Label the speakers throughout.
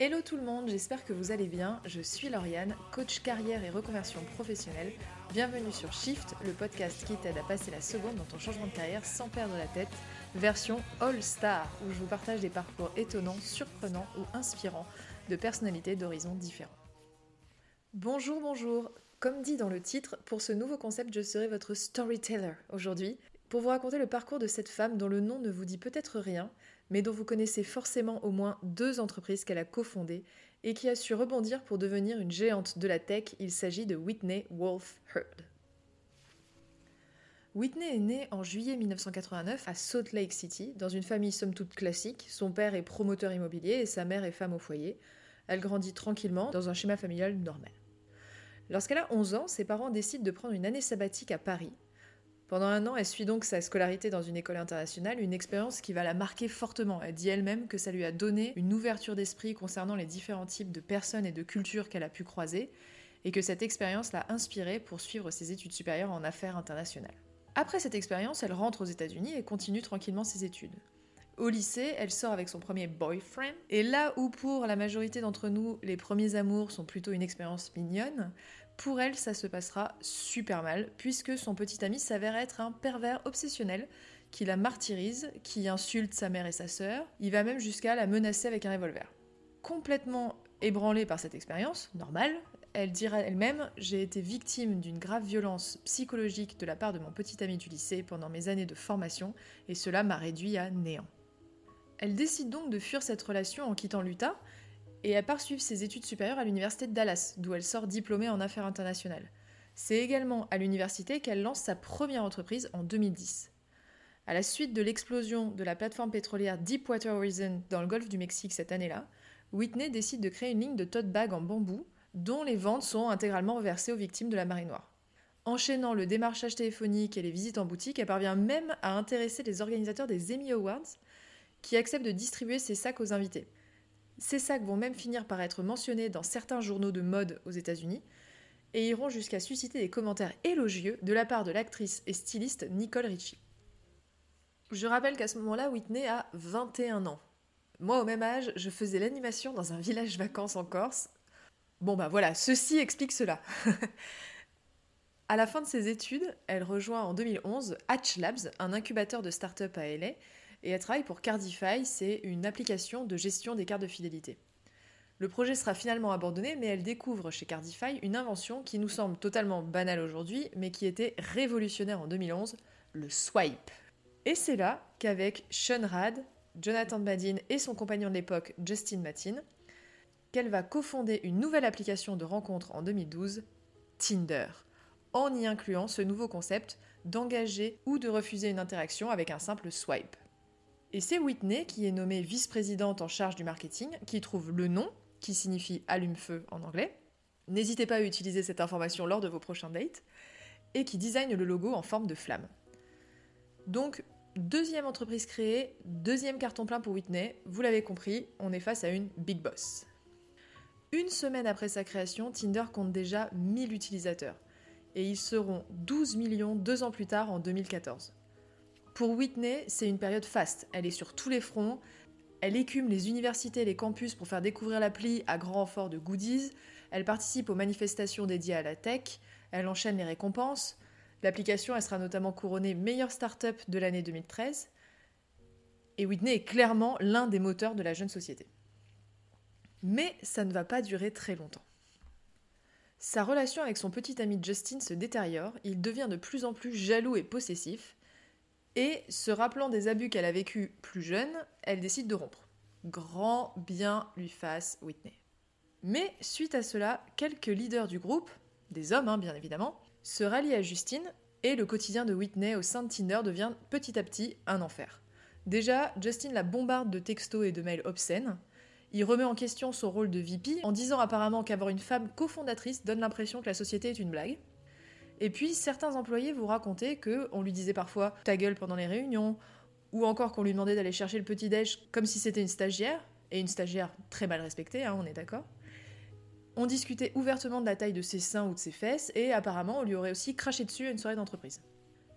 Speaker 1: Hello tout le monde, j'espère que vous allez bien. Je suis Lauriane, coach carrière et reconversion professionnelle. Bienvenue sur Shift, le podcast qui t'aide à passer la seconde dans ton changement de carrière sans perdre la tête, version All Star, où je vous partage des parcours étonnants, surprenants ou inspirants de personnalités d'horizons différents. Bonjour, bonjour. Comme dit dans le titre, pour ce nouveau concept, je serai votre storyteller aujourd'hui, pour vous raconter le parcours de cette femme dont le nom ne vous dit peut-être rien, mais dont vous connaissez forcément au moins deux entreprises qu'elle a cofondées et qui a su rebondir pour devenir une géante de la tech. Il s'agit de Whitney Wolf Heard. Whitney est née en juillet 1989 à Salt Lake City, dans une famille somme toute classique. Son père est promoteur immobilier et sa mère est femme au foyer. Elle grandit tranquillement dans un schéma familial normal. Lorsqu'elle a 11 ans, ses parents décident de prendre une année sabbatique à Paris pendant un an, elle suit donc sa scolarité dans une école internationale, une expérience qui va la marquer fortement. Elle dit elle-même que ça lui a donné une ouverture d'esprit concernant les différents types de personnes et de cultures qu'elle a pu croiser, et que cette expérience l'a inspirée pour suivre ses études supérieures en affaires internationales. Après cette expérience, elle rentre aux États-Unis et continue tranquillement ses études. Au lycée, elle sort avec son premier boyfriend. Et là où pour la majorité d'entre nous, les premiers amours sont plutôt une expérience mignonne, pour elle, ça se passera super mal, puisque son petit ami s'avère être un pervers obsessionnel qui la martyrise, qui insulte sa mère et sa sœur. Il va même jusqu'à la menacer avec un revolver. Complètement ébranlée par cette expérience, normale, elle dira elle-même J'ai été victime d'une grave violence psychologique de la part de mon petit ami du lycée pendant mes années de formation, et cela m'a réduit à néant. Elle décide donc de fuir cette relation en quittant l'Utah et elle part ses études supérieures à l'université de Dallas, d'où elle sort diplômée en affaires internationales. C'est également à l'université qu'elle lance sa première entreprise en 2010. À la suite de l'explosion de la plateforme pétrolière Deepwater Horizon dans le golfe du Mexique cette année-là, Whitney décide de créer une ligne de tote bag en bambou dont les ventes sont intégralement reversées aux victimes de la marée noire. Enchaînant le démarchage téléphonique et les visites en boutique, elle parvient même à intéresser les organisateurs des Emmy Awards qui acceptent de distribuer ses sacs aux invités. Ces sacs vont même finir par être mentionnés dans certains journaux de mode aux États-Unis et iront jusqu'à susciter des commentaires élogieux de la part de l'actrice et styliste Nicole Richie. Je rappelle qu'à ce moment-là, Whitney a 21 ans. Moi, au même âge, je faisais l'animation dans un village vacances en Corse. Bon bah voilà, ceci explique cela. à la fin de ses études, elle rejoint en 2011 Hatch Labs, un incubateur de start-up à LA, et elle travaille pour Cardify, c'est une application de gestion des cartes de fidélité. Le projet sera finalement abandonné, mais elle découvre chez Cardify une invention qui nous semble totalement banale aujourd'hui, mais qui était révolutionnaire en 2011, le swipe. Et c'est là qu'avec Sean Rad, Jonathan Badin et son compagnon de l'époque, Justin Matin, qu'elle va cofonder une nouvelle application de rencontre en 2012, Tinder, en y incluant ce nouveau concept d'engager ou de refuser une interaction avec un simple swipe. Et c'est Whitney qui est nommée vice-présidente en charge du marketing qui trouve le nom, qui signifie allume-feu en anglais. N'hésitez pas à utiliser cette information lors de vos prochains dates. Et qui design le logo en forme de flamme. Donc, deuxième entreprise créée, deuxième carton plein pour Whitney. Vous l'avez compris, on est face à une big boss. Une semaine après sa création, Tinder compte déjà 1000 utilisateurs. Et ils seront 12 millions deux ans plus tard en 2014. Pour Whitney, c'est une période faste. Elle est sur tous les fronts. Elle écume les universités et les campus pour faire découvrir l'appli à grand renfort de goodies. Elle participe aux manifestations dédiées à la tech. Elle enchaîne les récompenses. L'application, sera notamment couronnée meilleure start-up de l'année 2013. Et Whitney est clairement l'un des moteurs de la jeune société. Mais ça ne va pas durer très longtemps. Sa relation avec son petit ami Justin se détériore, il devient de plus en plus jaloux et possessif, et se rappelant des abus qu'elle a vécus plus jeune, elle décide de rompre. Grand bien lui fasse Whitney. Mais suite à cela, quelques leaders du groupe, des hommes hein, bien évidemment, se rallient à Justine et le quotidien de Whitney au sein de Tinder devient petit à petit un enfer. Déjà, Justin la bombarde de textos et de mails obscènes. Il remet en question son rôle de VP en disant apparemment qu'avoir une femme cofondatrice donne l'impression que la société est une blague. Et puis certains employés vous racontaient que on lui disait parfois ta gueule pendant les réunions, ou encore qu'on lui demandait d'aller chercher le petit déj comme si c'était une stagiaire, et une stagiaire très mal respectée, hein, on est d'accord. On discutait ouvertement de la taille de ses seins ou de ses fesses, et apparemment on lui aurait aussi craché dessus à une soirée d'entreprise.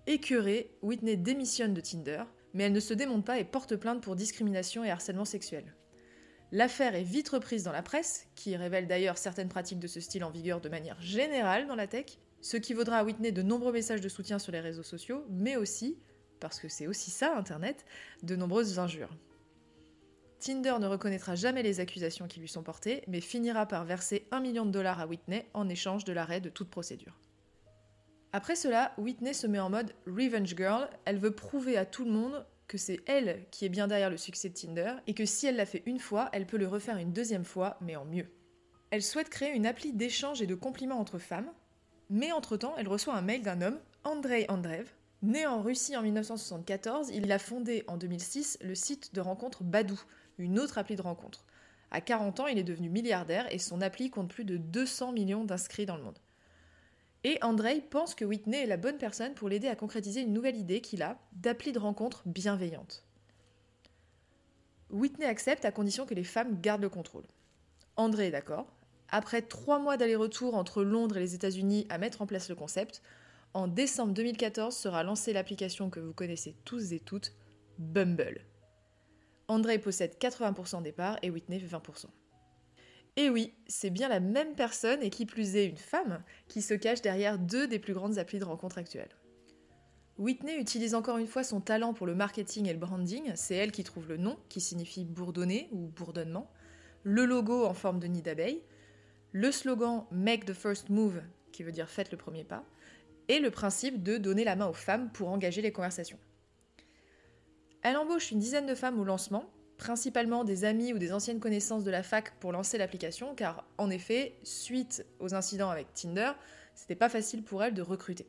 Speaker 1: Écœurée, Whitney démissionne de Tinder, mais elle ne se démonte pas et porte plainte pour discrimination et harcèlement sexuel. L'affaire est vite reprise dans la presse, qui révèle d'ailleurs certaines pratiques de ce style en vigueur de manière générale dans la tech, ce qui vaudra à Whitney de nombreux messages de soutien sur les réseaux sociaux, mais aussi, parce que c'est aussi ça Internet, de nombreuses injures. Tinder ne reconnaîtra jamais les accusations qui lui sont portées, mais finira par verser un million de dollars à Whitney en échange de l'arrêt de toute procédure. Après cela, Whitney se met en mode Revenge Girl, elle veut prouver à tout le monde que c'est elle qui est bien derrière le succès de Tinder et que si elle l'a fait une fois, elle peut le refaire une deuxième fois, mais en mieux. Elle souhaite créer une appli d'échange et de compliments entre femmes, mais entre-temps, elle reçoit un mail d'un homme, Andrei Andreev. Né en Russie en 1974, il a fondé en 2006 le site de rencontre Badou, une autre appli de rencontre. À 40 ans, il est devenu milliardaire et son appli compte plus de 200 millions d'inscrits dans le monde. Et Andrei pense que Whitney est la bonne personne pour l'aider à concrétiser une nouvelle idée qu'il a d'appli de rencontre bienveillante. Whitney accepte à condition que les femmes gardent le contrôle. André est d'accord. Après trois mois d'aller-retour entre Londres et les États-Unis à mettre en place le concept, en décembre 2014 sera lancée l'application que vous connaissez tous et toutes, Bumble. André possède 80% des parts et Whitney 20%. Et oui, c'est bien la même personne, et qui plus est une femme, qui se cache derrière deux des plus grandes applis de rencontre actuelles. Whitney utilise encore une fois son talent pour le marketing et le branding, c'est elle qui trouve le nom, qui signifie bourdonner ou bourdonnement, le logo en forme de nid d'abeille, le slogan Make the first move, qui veut dire faites le premier pas, et le principe de donner la main aux femmes pour engager les conversations. Elle embauche une dizaine de femmes au lancement, principalement des amis ou des anciennes connaissances de la fac pour lancer l'application, car en effet, suite aux incidents avec Tinder, c'était pas facile pour elle de recruter.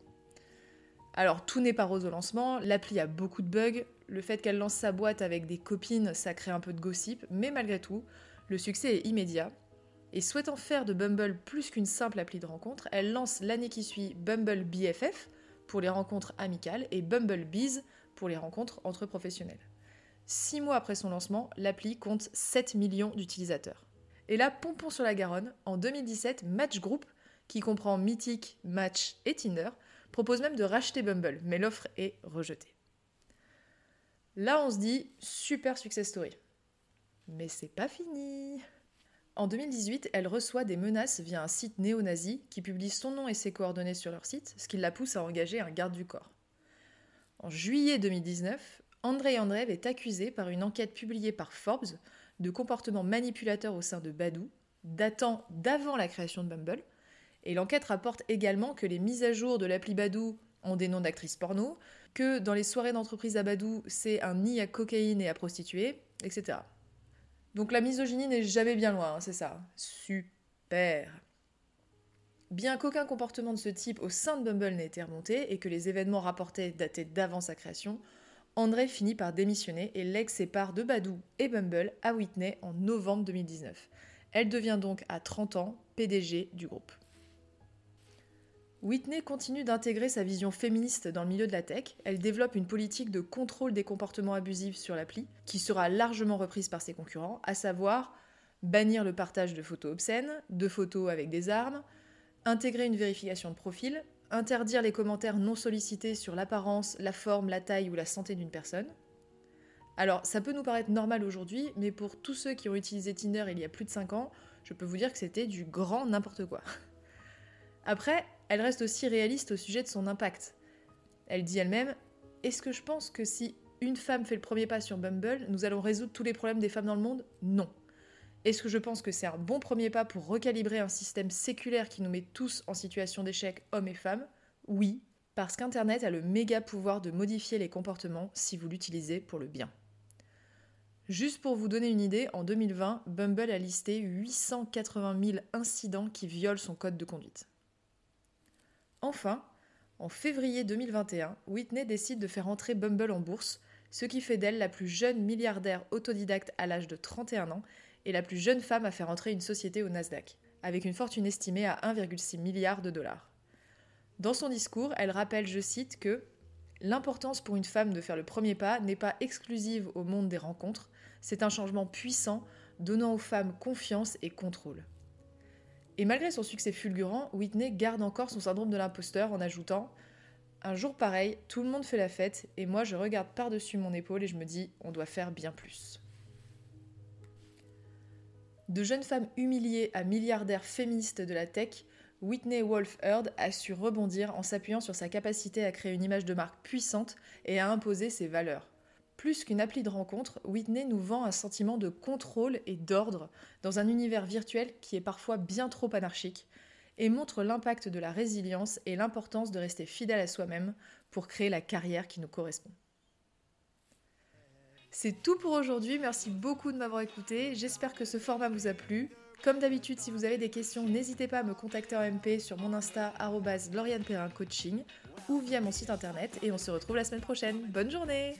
Speaker 1: Alors tout n'est pas rose au lancement, l'appli a beaucoup de bugs, le fait qu'elle lance sa boîte avec des copines, ça crée un peu de gossip, mais malgré tout, le succès est immédiat. Et souhaitant faire de Bumble plus qu'une simple appli de rencontre, elle lance l'année qui suit Bumble BFF pour les rencontres amicales et Bumble Bees pour les rencontres entre professionnels. Six mois après son lancement, l'appli compte 7 millions d'utilisateurs. Et là, pompon sur la Garonne, en 2017, Match Group, qui comprend Mythic, Match et Tinder, propose même de racheter Bumble, mais l'offre est rejetée. Là, on se dit super success story. Mais c'est pas fini. En 2018, elle reçoit des menaces via un site néo-nazi qui publie son nom et ses coordonnées sur leur site, ce qui la pousse à engager un garde du corps. En juillet 2019, André Andreev est accusé par une enquête publiée par Forbes de comportement manipulateur au sein de Badou, datant d'avant la création de Bumble. Et l'enquête rapporte également que les mises à jour de l'appli Badou ont des noms d'actrices porno, que dans les soirées d'entreprise à Badou, c'est un nid à cocaïne et à prostituées, etc. Donc la misogynie n'est jamais bien loin, hein, c'est ça. Super. Bien qu'aucun comportement de ce type au sein de Bumble n'ait été remonté et que les événements rapportés dataient d'avant sa création, André finit par démissionner et ses parts de Badou et Bumble à Whitney en novembre 2019. Elle devient donc à 30 ans PDG du groupe. Whitney continue d'intégrer sa vision féministe dans le milieu de la tech. Elle développe une politique de contrôle des comportements abusifs sur l'appli, qui sera largement reprise par ses concurrents, à savoir bannir le partage de photos obscènes, de photos avec des armes, intégrer une vérification de profil, interdire les commentaires non sollicités sur l'apparence, la forme, la taille ou la santé d'une personne. Alors, ça peut nous paraître normal aujourd'hui, mais pour tous ceux qui ont utilisé Tinder il y a plus de 5 ans, je peux vous dire que c'était du grand n'importe quoi. Après, elle reste aussi réaliste au sujet de son impact. Elle dit elle-même Est-ce que je pense que si une femme fait le premier pas sur Bumble, nous allons résoudre tous les problèmes des femmes dans le monde? Non. Est-ce que je pense que c'est un bon premier pas pour recalibrer un système séculaire qui nous met tous en situation d'échec, hommes et femmes? Oui, parce qu'Internet a le méga pouvoir de modifier les comportements si vous l'utilisez pour le bien. Juste pour vous donner une idée, en 2020, Bumble a listé 880 000 incidents qui violent son code de conduite. Enfin, en février 2021, Whitney décide de faire entrer Bumble en bourse, ce qui fait d'elle la plus jeune milliardaire autodidacte à l'âge de 31 ans est la plus jeune femme à faire entrer une société au Nasdaq, avec une fortune estimée à 1,6 milliard de dollars. Dans son discours, elle rappelle, je cite, que L'importance pour une femme de faire le premier pas n'est pas exclusive au monde des rencontres, c'est un changement puissant donnant aux femmes confiance et contrôle. Et malgré son succès fulgurant, Whitney garde encore son syndrome de l'imposteur en ajoutant Un jour pareil, tout le monde fait la fête et moi je regarde par-dessus mon épaule et je me dis on doit faire bien plus. De jeune femme humiliée à milliardaire féministe de la tech, Whitney Wolf Heard a su rebondir en s'appuyant sur sa capacité à créer une image de marque puissante et à imposer ses valeurs. Plus qu'une appli de rencontre, Whitney nous vend un sentiment de contrôle et d'ordre dans un univers virtuel qui est parfois bien trop anarchique et montre l'impact de la résilience et l'importance de rester fidèle à soi-même pour créer la carrière qui nous correspond. C'est tout pour aujourd'hui, merci beaucoup de m'avoir écouté, j'espère que ce format vous a plu. Comme d'habitude, si vous avez des questions, n'hésitez pas à me contacter en MP sur mon Insta Coaching ou via mon site internet et on se retrouve la semaine prochaine. Bonne journée